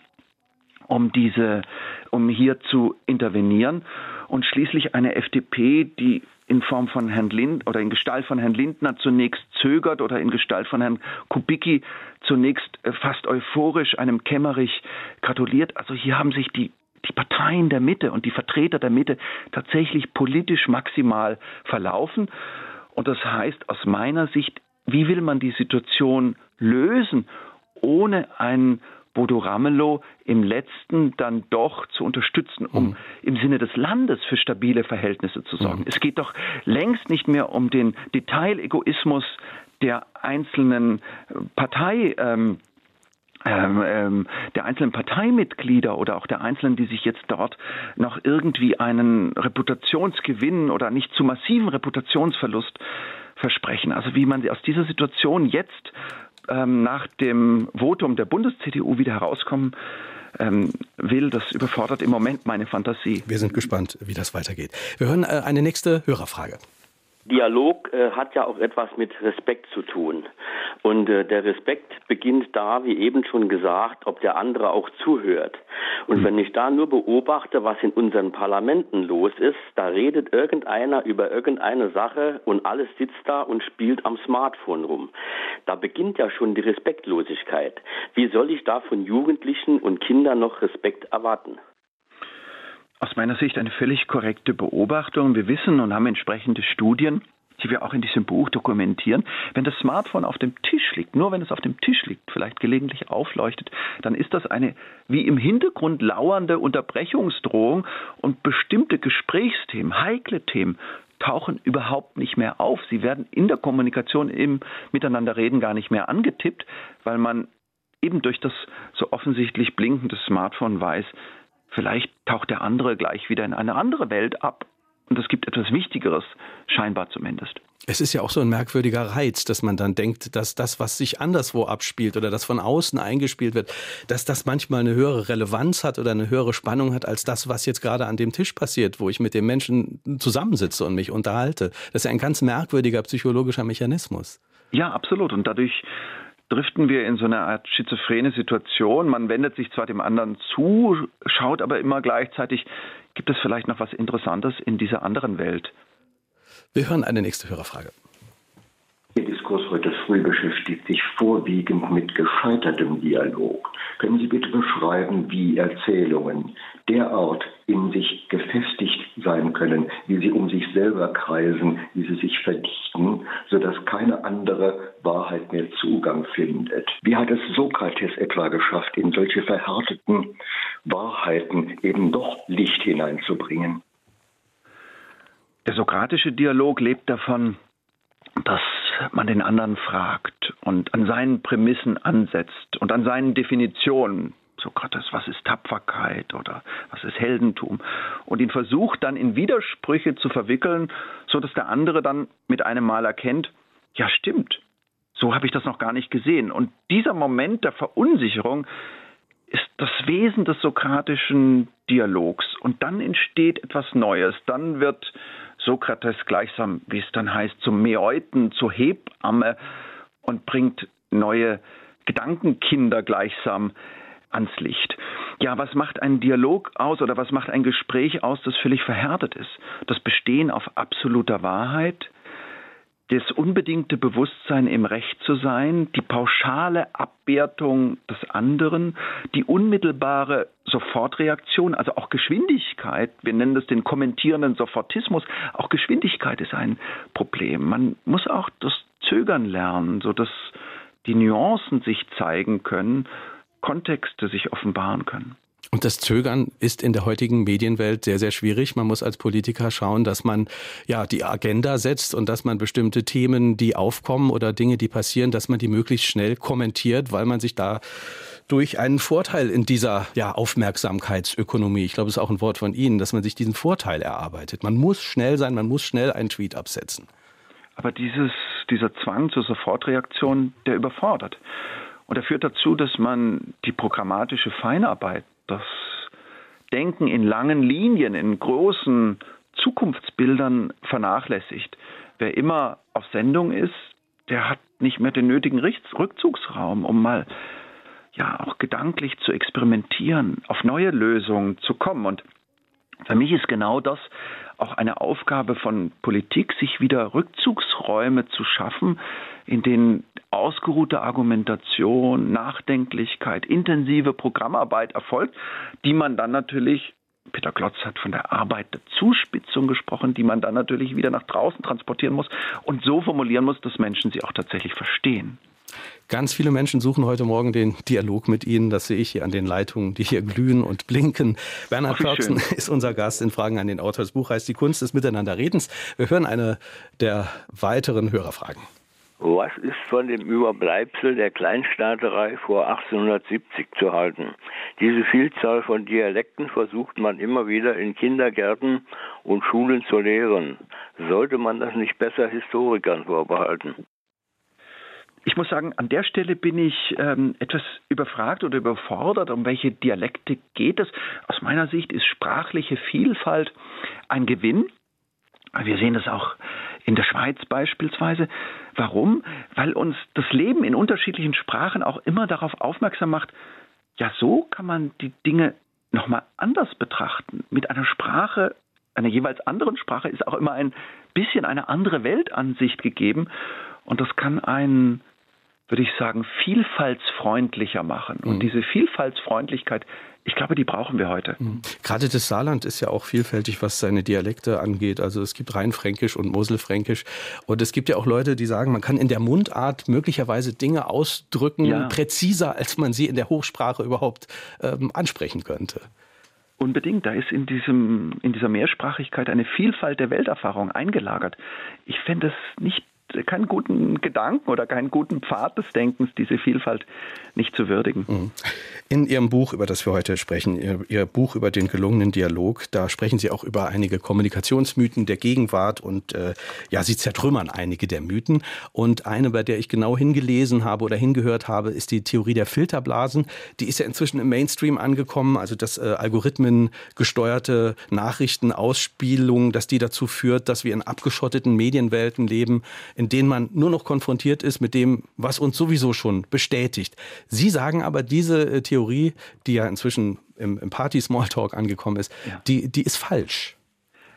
C: um diese, um hier zu intervenieren und schließlich eine FDP, die in Form von Herrn Lind oder in Gestalt von Herrn Lindner zunächst zögert oder in Gestalt von Herrn Kubicki zunächst äh, fast euphorisch einem Kämmerich gratuliert. Also hier haben sich die die Parteien der Mitte und die Vertreter der Mitte tatsächlich politisch maximal verlaufen. Und das heißt aus meiner Sicht, wie will man die Situation lösen, ohne einen Bodo Ramelow im letzten dann doch zu unterstützen, um mhm. im Sinne des Landes für stabile Verhältnisse zu sorgen. Mhm. Es geht doch längst nicht mehr um den Detailegoismus der einzelnen Partei. Ähm, ähm, ähm, der einzelnen Parteimitglieder oder auch der Einzelnen, die sich jetzt dort noch irgendwie einen Reputationsgewinn oder nicht zu massiven Reputationsverlust versprechen. Also wie man aus dieser Situation jetzt ähm, nach dem Votum der Bundes-CDU wieder herauskommen ähm, will, das überfordert im Moment meine Fantasie.
B: Wir sind gespannt, wie das weitergeht. Wir hören äh, eine nächste Hörerfrage.
H: Dialog äh, hat ja auch etwas mit Respekt zu tun. Und äh, der Respekt beginnt da, wie eben schon gesagt, ob der andere auch zuhört. Und wenn ich da nur beobachte, was in unseren Parlamenten los ist, da redet irgendeiner über irgendeine Sache und alles sitzt da und spielt am Smartphone rum. Da beginnt ja schon die Respektlosigkeit. Wie soll ich da von Jugendlichen und Kindern noch Respekt erwarten?
C: aus meiner Sicht eine völlig korrekte Beobachtung. Wir wissen und haben entsprechende Studien, die wir auch in diesem Buch dokumentieren. Wenn das Smartphone auf dem Tisch liegt, nur wenn es auf dem Tisch liegt, vielleicht gelegentlich aufleuchtet, dann ist das eine wie im Hintergrund lauernde Unterbrechungsdrohung und bestimmte Gesprächsthemen, heikle Themen tauchen überhaupt nicht mehr auf. Sie werden in der Kommunikation im Miteinanderreden gar nicht mehr angetippt, weil man eben durch das so offensichtlich blinkende Smartphone weiß, Vielleicht taucht der andere gleich wieder in eine andere Welt ab und es gibt etwas Wichtigeres, scheinbar zumindest.
B: Es ist ja auch so ein merkwürdiger Reiz, dass man dann denkt, dass das, was sich anderswo abspielt oder das von außen eingespielt wird, dass das manchmal eine höhere Relevanz hat oder eine höhere Spannung hat als das, was jetzt gerade an dem Tisch passiert, wo ich mit dem Menschen zusammensitze und mich unterhalte. Das ist ja ein ganz merkwürdiger psychologischer Mechanismus.
C: Ja, absolut. Und dadurch driften wir in so eine Art schizophrene Situation. Man wendet sich zwar dem anderen zu, schaut aber immer gleichzeitig, gibt es vielleicht noch was Interessantes in dieser anderen Welt?
B: Wir hören eine nächste Hörerfrage.
I: Diskurs heute früh beschäftigt sich vorwiegend mit gescheitertem Dialog. Können Sie bitte beschreiben, wie Erzählungen derart in sich gefestigt sein können, wie sie um sich selber kreisen, wie sie sich verdichten, sodass keine andere Wahrheit mehr Zugang findet? Wie hat es Sokrates etwa geschafft, in solche verhärteten Wahrheiten eben doch Licht hineinzubringen?
C: Der sokratische Dialog lebt davon, dass man den anderen fragt und an seinen Prämissen ansetzt und an seinen Definitionen. Sokrates, was ist Tapferkeit oder was ist Heldentum? Und ihn versucht dann in Widersprüche zu verwickeln, so dass der andere dann mit einem Mal erkennt, ja stimmt, so habe ich das noch gar nicht gesehen. Und dieser Moment der Verunsicherung ist das Wesen des sokratischen Dialogs. Und dann entsteht etwas Neues. Dann wird Sokrates gleichsam, wie es dann heißt, zum Meeuten, zur Hebamme und bringt neue Gedankenkinder gleichsam ans Licht. Ja, was macht ein Dialog aus oder was macht ein Gespräch aus, das völlig verhärtet ist? Das Bestehen auf absoluter Wahrheit, das unbedingte Bewusstsein im Recht zu sein, die pauschale Abwertung des anderen, die unmittelbare Sofortreaktion, also auch Geschwindigkeit, wir nennen das den kommentierenden Sofortismus, auch Geschwindigkeit ist ein Problem. Man muss auch das Zögern lernen, sodass die Nuancen sich zeigen können, Kontexte sich offenbaren können.
B: Und das Zögern ist in der heutigen Medienwelt sehr, sehr schwierig. Man muss als Politiker schauen, dass man ja die Agenda setzt und dass man bestimmte Themen, die aufkommen oder Dinge, die passieren, dass man die möglichst schnell kommentiert, weil man sich da durch einen Vorteil in dieser ja, Aufmerksamkeitsökonomie, ich glaube, es ist auch ein Wort von Ihnen, dass man sich diesen Vorteil erarbeitet. Man muss schnell sein, man muss schnell einen Tweet absetzen.
C: Aber dieses, dieser Zwang zur Sofortreaktion, der überfordert. Und er führt dazu, dass man die programmatische Feinarbeit das Denken in langen Linien, in großen Zukunftsbildern vernachlässigt. Wer immer auf Sendung ist, der hat nicht mehr den nötigen Rückzugsraum, um mal ja auch gedanklich zu experimentieren, auf neue Lösungen zu kommen. Und für mich ist genau das auch eine Aufgabe von Politik, sich wieder Rückzugsräume zu schaffen, in denen ausgeruhte Argumentation, Nachdenklichkeit, intensive Programmarbeit erfolgt, die man dann natürlich Peter Klotz hat von der Arbeit der Zuspitzung gesprochen, die man dann natürlich wieder nach draußen transportieren muss und so formulieren muss, dass Menschen sie auch tatsächlich verstehen.
B: Ganz viele Menschen suchen heute Morgen den Dialog mit Ihnen. Das sehe ich hier an den Leitungen, die hier glühen und blinken. Bernhard Pörksen ist unser Gast in Fragen an den Autor. Das Buch heißt Die Kunst des Miteinanderredens. Wir hören eine der weiteren Hörerfragen.
J: Was ist von dem Überbleibsel der Kleinstaaterei vor 1870 zu halten? Diese Vielzahl von Dialekten versucht man immer wieder in Kindergärten und Schulen zu lehren. Sollte man das nicht besser Historikern vorbehalten?
C: Ich muss sagen, an der Stelle bin ich ähm, etwas überfragt oder überfordert, um welche Dialekte geht es. Aus meiner Sicht ist sprachliche Vielfalt ein Gewinn. Wir sehen das auch in der Schweiz beispielsweise. Warum? Weil uns das Leben in unterschiedlichen Sprachen auch immer darauf aufmerksam macht, ja, so kann man die Dinge nochmal anders betrachten. Mit einer Sprache, einer jeweils anderen Sprache ist auch immer ein bisschen eine andere Weltansicht gegeben. Und das kann einen würde ich sagen, vielfaltsfreundlicher machen. Und mhm. diese Vielfaltsfreundlichkeit, ich glaube, die brauchen wir heute. Mhm.
B: Gerade das Saarland ist ja auch vielfältig, was seine Dialekte angeht. Also es gibt Rheinfränkisch und Moselfränkisch. Und es gibt ja auch Leute, die sagen, man kann in der Mundart möglicherweise Dinge ausdrücken, ja. präziser, als man sie in der Hochsprache überhaupt ähm, ansprechen könnte.
C: Unbedingt, da ist in, diesem, in dieser Mehrsprachigkeit eine Vielfalt der Welterfahrung eingelagert. Ich fände es nicht keinen guten Gedanken oder keinen guten Pfad des Denkens, diese Vielfalt nicht zu würdigen.
B: In Ihrem Buch, über das wir heute sprechen, Ihr, Ihr, Buch über den gelungenen Dialog, da sprechen Sie auch über einige Kommunikationsmythen der Gegenwart und äh, ja, Sie zertrümmern einige der Mythen. Und eine, bei der ich genau hingelesen habe oder hingehört habe, ist die Theorie der Filterblasen. Die ist ja inzwischen im Mainstream angekommen, also dass äh, Algorithmen gesteuerte Nachrichtenausspielung, dass die dazu führt, dass wir in abgeschotteten Medienwelten leben, in denen man nur noch konfrontiert ist mit dem, was uns sowieso schon bestätigt. Sie sagen aber, diese äh, Theorie, die ja inzwischen im, im Party-Smalltalk angekommen ist, ja. die, die ist falsch.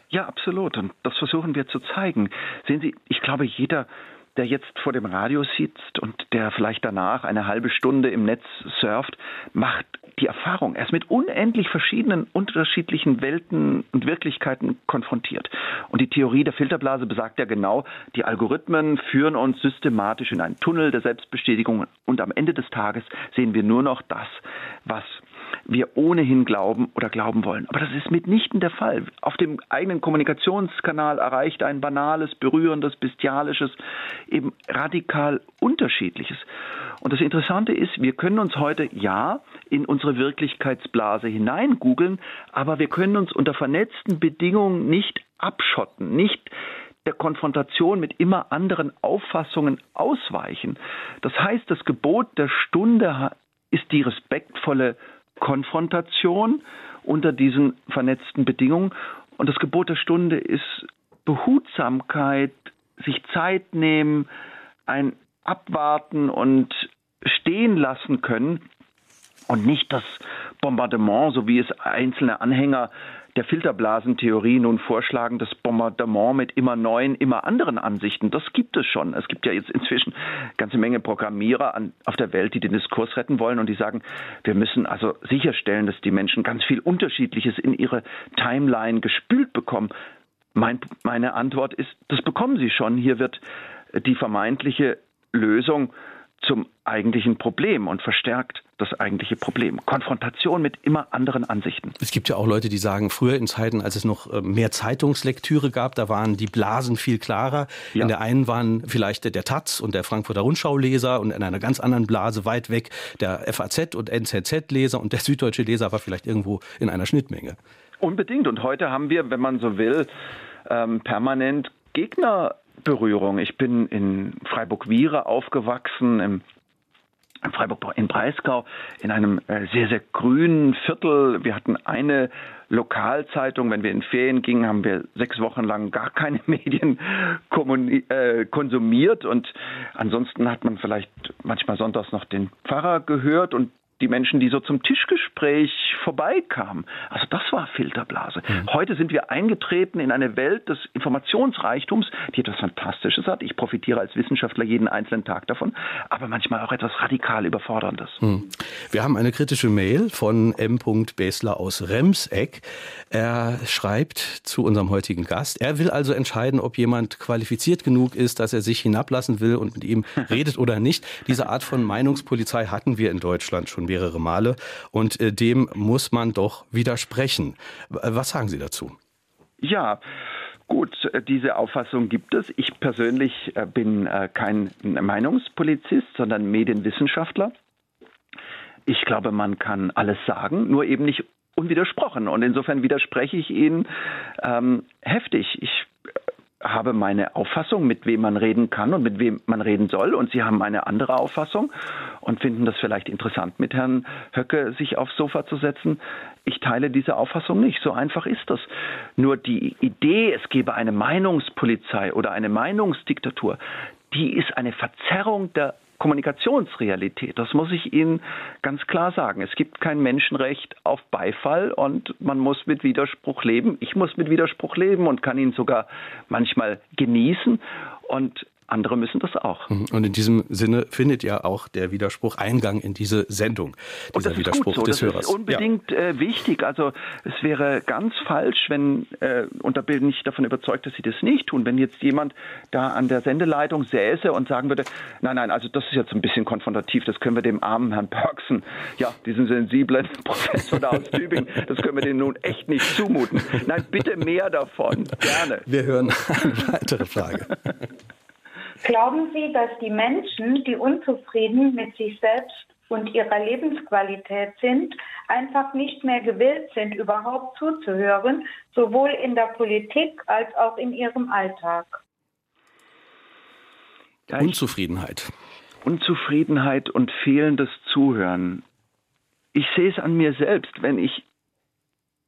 C: Ja, absolut. Und das versuchen wir zu zeigen. Sehen Sie, ich glaube, jeder der jetzt vor dem Radio sitzt und der vielleicht danach eine halbe Stunde im Netz surft, macht die Erfahrung. Er ist mit unendlich verschiedenen, unterschiedlichen Welten und Wirklichkeiten konfrontiert. Und die Theorie der Filterblase besagt ja genau, die Algorithmen führen uns systematisch in einen Tunnel der Selbstbestätigung und am Ende des Tages sehen wir nur noch das, was wir ohnehin glauben oder glauben wollen. Aber das ist mitnichten der Fall. Auf dem eigenen Kommunikationskanal erreicht ein banales, berührendes, bestialisches, eben radikal unterschiedliches. Und das Interessante ist, wir können uns heute ja in unsere Wirklichkeitsblase hinein googeln, aber wir können uns unter vernetzten Bedingungen nicht abschotten, nicht der Konfrontation mit immer anderen Auffassungen ausweichen. Das heißt, das Gebot der Stunde ist die respektvolle Konfrontation unter diesen vernetzten Bedingungen. Und das Gebot der Stunde ist Behutsamkeit, sich Zeit nehmen, ein Abwarten und stehen lassen können und nicht das Bombardement, so wie es einzelne Anhänger der Filterblasentheorie nun vorschlagen, das Bombardement mit immer neuen, immer anderen Ansichten. Das gibt es schon. Es gibt ja jetzt inzwischen eine ganze Menge Programmierer an, auf der Welt, die den Diskurs retten wollen und die sagen, wir müssen also sicherstellen, dass die Menschen ganz viel Unterschiedliches in ihre Timeline gespült bekommen. Mein, meine Antwort ist, das bekommen sie schon. Hier wird die vermeintliche Lösung zum eigentlichen Problem und verstärkt das eigentliche Problem. Konfrontation mit immer anderen Ansichten.
B: Es gibt ja auch Leute, die sagen, früher in Zeiten, als es noch äh, mehr Zeitungslektüre gab, da waren die Blasen viel klarer. Ja. In der einen waren vielleicht der Taz und der Frankfurter Rundschau-Leser und in einer ganz anderen Blase weit weg der FAZ und NZZ-Leser und der süddeutsche Leser war vielleicht irgendwo in einer Schnittmenge.
C: Unbedingt. Und heute haben wir, wenn man so will, ähm, permanent Gegner Berührung. Ich bin in Freiburg-Wiehre aufgewachsen, im Freiburg in Breisgau in einem äh, sehr, sehr grünen Viertel. Wir hatten eine Lokalzeitung. Wenn wir in Ferien gingen, haben wir sechs Wochen lang gar keine Medien äh, konsumiert. Und ansonsten hat man vielleicht manchmal sonntags noch den Pfarrer gehört. Und die Menschen, die so zum Tischgespräch vorbeikamen. Also das war Filterblase. Mhm. Heute sind wir eingetreten in eine Welt des Informationsreichtums, die etwas Fantastisches hat. Ich profitiere als Wissenschaftler jeden einzelnen Tag davon, aber manchmal auch etwas radikal Überforderndes. Mhm.
B: Wir haben eine kritische Mail von M. Besler aus Remseck. Er schreibt zu unserem heutigen Gast, er will also entscheiden, ob jemand qualifiziert genug ist, dass er sich hinablassen will und mit ihm redet oder nicht. Diese Art von Meinungspolizei hatten wir in Deutschland schon mehrere Male. Und äh, dem muss man doch widersprechen. Was sagen Sie dazu?
C: Ja, Gut, äh, diese Auffassung gibt es. Ich persönlich äh, bin kein Meinungspolizist, sondern Medienwissenschaftler. Ich glaube, man kann alles sagen, nur eben nicht unwidersprochen. Und insofern widerspreche ich Ihnen ähm, heftig. Ich habe meine Auffassung, mit wem man reden kann und mit wem man reden soll. Und Sie haben eine andere Auffassung und finden das vielleicht interessant, mit Herrn Höcke sich aufs Sofa zu setzen. Ich teile diese Auffassung nicht. So einfach ist das. Nur die Idee, es gebe eine Meinungspolizei oder eine Meinungsdiktatur, die ist eine Verzerrung der Kommunikationsrealität. Das muss ich Ihnen ganz klar sagen. Es gibt kein Menschenrecht auf Beifall und man muss mit Widerspruch leben. Ich muss mit Widerspruch leben und kann ihn sogar manchmal genießen. Und andere müssen das auch.
B: Mhm. Und in diesem Sinne findet ja auch der Widerspruch Eingang in diese Sendung.
C: Dieser Widerspruch so. des das Hörers. Ist unbedingt ja. äh, wichtig. Also es wäre ganz falsch, wenn, äh, und da bin ich davon überzeugt, dass Sie das nicht tun, wenn jetzt jemand da an der Sendeleitung säße und sagen würde, nein, nein, also das ist jetzt ein bisschen konfrontativ, das können wir dem armen Herrn Perksen, ja, diesen sensiblen Professor da aus Tübingen, das können wir dem nun echt nicht zumuten. Nein, bitte mehr davon. Gerne.
B: Wir hören eine weitere Frage.
K: Glauben Sie, dass die Menschen, die unzufrieden mit sich selbst und ihrer Lebensqualität sind, einfach nicht mehr gewillt sind, überhaupt zuzuhören, sowohl in der Politik als auch in ihrem Alltag?
B: Unzufriedenheit.
C: Unzufriedenheit und fehlendes Zuhören. Ich sehe es an mir selbst, wenn ich,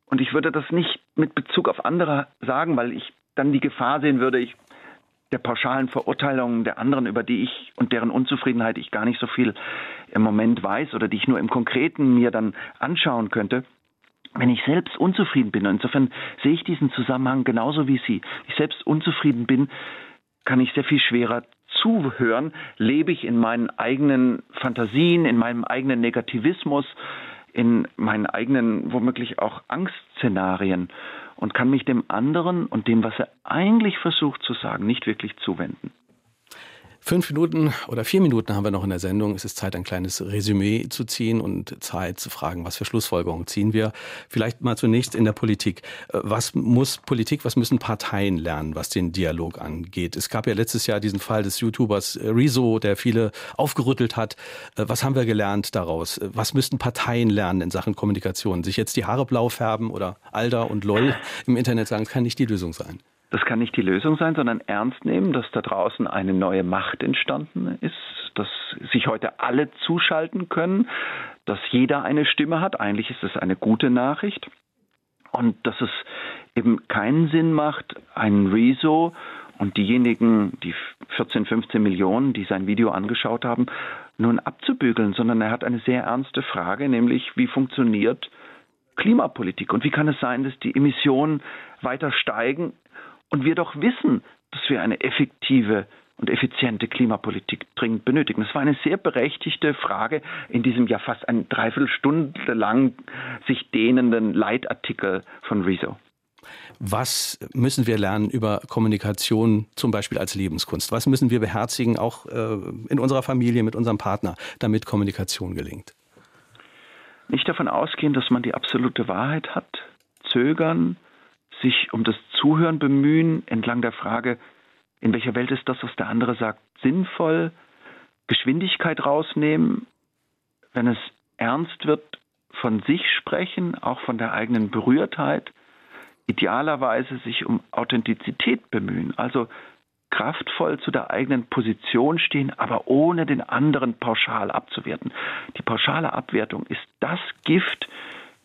C: und ich würde das nicht mit Bezug auf andere sagen, weil ich dann die Gefahr sehen würde, ich der pauschalen Verurteilungen der anderen, über die ich und deren Unzufriedenheit ich gar nicht so viel im Moment weiß oder die ich nur im Konkreten mir dann anschauen könnte. Wenn ich selbst unzufrieden bin, insofern sehe ich diesen Zusammenhang genauso wie Sie, ich selbst unzufrieden bin, kann ich sehr viel schwerer Zuhören lebe ich in meinen eigenen Fantasien, in meinem eigenen Negativismus, in meinen eigenen womöglich auch Angstszenarien und kann mich dem anderen und dem, was er eigentlich versucht zu sagen, nicht wirklich zuwenden.
B: Fünf Minuten oder vier Minuten haben wir noch in der Sendung. Es ist Zeit, ein kleines Resümee zu ziehen und Zeit zu fragen, was für Schlussfolgerungen ziehen wir. Vielleicht mal zunächst in der Politik. Was muss Politik, was müssen Parteien lernen, was den Dialog angeht? Es gab ja letztes Jahr diesen Fall des YouTubers Rezo, der viele aufgerüttelt hat. Was haben wir gelernt daraus? Was müssten Parteien lernen in Sachen Kommunikation? Sich jetzt die Haare blau färben oder Alter und LOL im Internet sagen, kann nicht die Lösung sein.
C: Das kann nicht die Lösung sein, sondern ernst nehmen, dass da draußen eine neue Macht entstanden ist, dass sich heute alle zuschalten können, dass jeder eine Stimme hat. Eigentlich ist es eine gute Nachricht. Und dass es eben keinen Sinn macht, einen Rezo und diejenigen, die 14, 15 Millionen, die sein Video angeschaut haben, nun abzubügeln, sondern er hat eine sehr ernste Frage, nämlich wie funktioniert Klimapolitik und wie kann es sein, dass die Emissionen weiter steigen und wir doch wissen, dass wir eine effektive und effiziente Klimapolitik dringend benötigen. Das war eine sehr berechtigte Frage in diesem ja fast eine Dreiviertelstunde lang sich dehnenden Leitartikel von Rezo.
B: Was müssen wir lernen über Kommunikation, zum Beispiel als Lebenskunst? Was müssen wir beherzigen, auch äh, in unserer Familie, mit unserem Partner, damit Kommunikation gelingt?
C: Nicht davon ausgehen, dass man die absolute Wahrheit hat, zögern, sich um das Zuhören bemühen, entlang der Frage, in welcher Welt ist das, was der andere sagt, sinnvoll, Geschwindigkeit rausnehmen, wenn es ernst wird, von sich sprechen, auch von der eigenen Berührtheit, idealerweise sich um Authentizität bemühen, also kraftvoll zu der eigenen Position stehen, aber ohne den anderen pauschal abzuwerten. Die pauschale Abwertung ist das Gift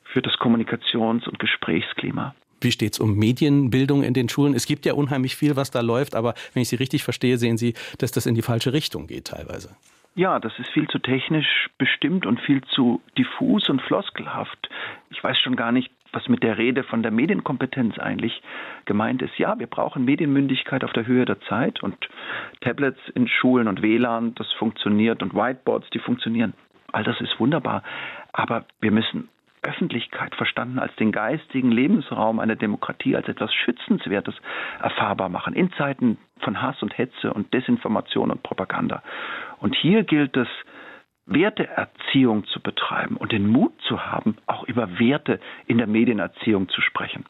C: für das Kommunikations- und Gesprächsklima.
B: Wie steht es um Medienbildung in den Schulen? Es gibt ja unheimlich viel, was da läuft, aber wenn ich Sie richtig verstehe, sehen Sie, dass das in die falsche Richtung geht teilweise.
C: Ja, das ist viel zu technisch bestimmt und viel zu diffus und floskelhaft. Ich weiß schon gar nicht, was mit der Rede von der Medienkompetenz eigentlich gemeint ist. Ja, wir brauchen Medienmündigkeit auf der Höhe der Zeit und Tablets in Schulen und WLAN, das funktioniert und Whiteboards, die funktionieren. All das ist wunderbar. Aber wir müssen Öffentlichkeit verstanden als den geistigen Lebensraum einer Demokratie, als etwas Schützenswertes erfahrbar machen in Zeiten von Hass und Hetze und Desinformation und Propaganda. Und hier gilt es, Werteerziehung zu betreiben und den Mut zu haben, auch über Werte in der Medienerziehung zu sprechen.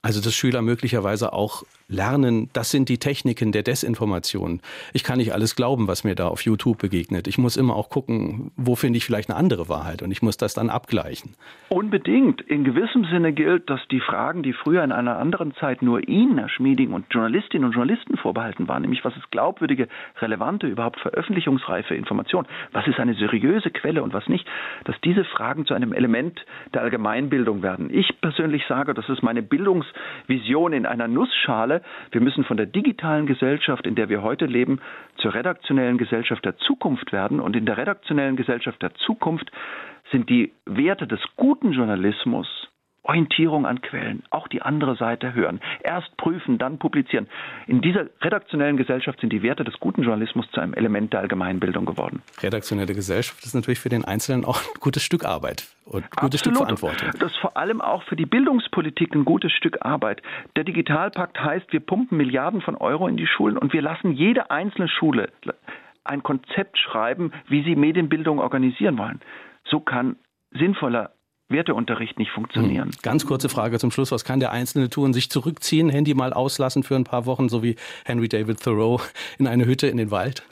B: Also dass Schüler möglicherweise auch lernen, das sind die Techniken der Desinformation. Ich kann nicht alles glauben, was mir da auf YouTube begegnet. Ich muss immer auch gucken, wo finde ich vielleicht eine andere Wahrheit und ich muss das dann abgleichen.
C: Unbedingt. In gewissem Sinne gilt, dass die Fragen, die früher in einer anderen Zeit nur Ihnen, Herr Schmieding, und Journalistinnen und Journalisten vorbehalten waren, nämlich was ist glaubwürdige, relevante, überhaupt veröffentlichungsreife Information, was ist eine seriöse Quelle und was nicht, dass diese Fragen zu einem Element der Allgemeinbildung werden. Ich persönlich sage, das ist meine Bildungsvision in einer Nussschale, wir müssen von der digitalen Gesellschaft, in der wir heute leben, zur redaktionellen Gesellschaft der Zukunft werden. Und in der redaktionellen Gesellschaft der Zukunft sind die Werte des guten Journalismus Orientierung an Quellen, auch die andere Seite hören. Erst prüfen, dann publizieren. In dieser redaktionellen Gesellschaft sind die Werte des guten Journalismus zu einem Element der Allgemeinbildung geworden.
B: Redaktionelle Gesellschaft ist natürlich für den Einzelnen auch ein gutes Stück Arbeit und ein gutes Absolut. Stück Verantwortung.
C: Das ist vor allem auch für die Bildungspolitik ein gutes Stück Arbeit. Der Digitalpakt heißt, wir pumpen Milliarden von Euro in die Schulen und wir lassen jede einzelne Schule ein Konzept schreiben, wie sie Medienbildung organisieren wollen. So kann sinnvoller Werteunterricht nicht funktionieren. Hm.
B: Ganz kurze Frage zum Schluss. Was kann der Einzelne tun? Sich zurückziehen, Handy mal auslassen für ein paar Wochen, so wie Henry David Thoreau in eine Hütte in den Wald?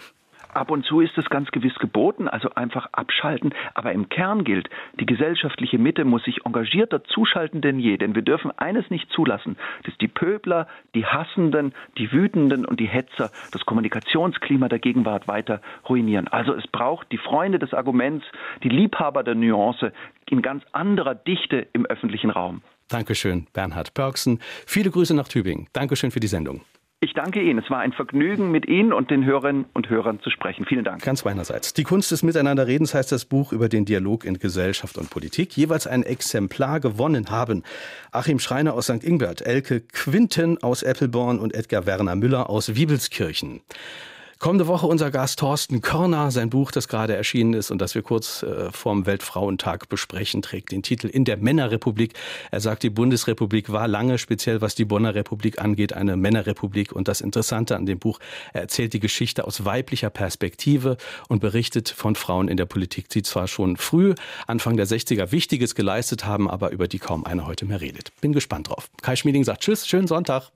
C: Ab und zu ist es ganz gewiss geboten, also einfach abschalten. Aber im Kern gilt, die gesellschaftliche Mitte muss sich engagierter zuschalten denn je. Denn wir dürfen eines nicht zulassen, dass die Pöbler, die Hassenden, die Wütenden und die Hetzer das Kommunikationsklima der Gegenwart weiter ruinieren. Also es braucht die Freunde des Arguments, die Liebhaber der Nuance in ganz anderer Dichte im öffentlichen Raum.
B: Dankeschön, Bernhard Pörksen. Viele Grüße nach Tübingen. Dankeschön für die Sendung.
C: Ich danke Ihnen. Es war ein Vergnügen, mit Ihnen und den Hörerinnen und Hörern zu sprechen. Vielen Dank.
B: Ganz meinerseits. Die Kunst des Miteinanderredens heißt das Buch über den Dialog in Gesellschaft und Politik. Jeweils ein Exemplar gewonnen haben Achim Schreiner aus St. Ingbert, Elke Quinten aus Eppelborn und Edgar Werner Müller aus Wiebelskirchen. Kommende Woche unser Gast Thorsten Körner. Sein Buch, das gerade erschienen ist und das wir kurz äh, vorm Weltfrauentag besprechen, trägt den Titel In der Männerrepublik. Er sagt, die Bundesrepublik war lange, speziell was die Bonner Republik angeht, eine Männerrepublik. Und das Interessante an dem Buch, er erzählt die Geschichte aus weiblicher Perspektive und berichtet von Frauen in der Politik, die zwar schon früh, Anfang der 60er, Wichtiges geleistet haben, aber über die kaum einer heute mehr redet. Bin gespannt drauf. Kai Schmieding sagt Tschüss, schönen Sonntag.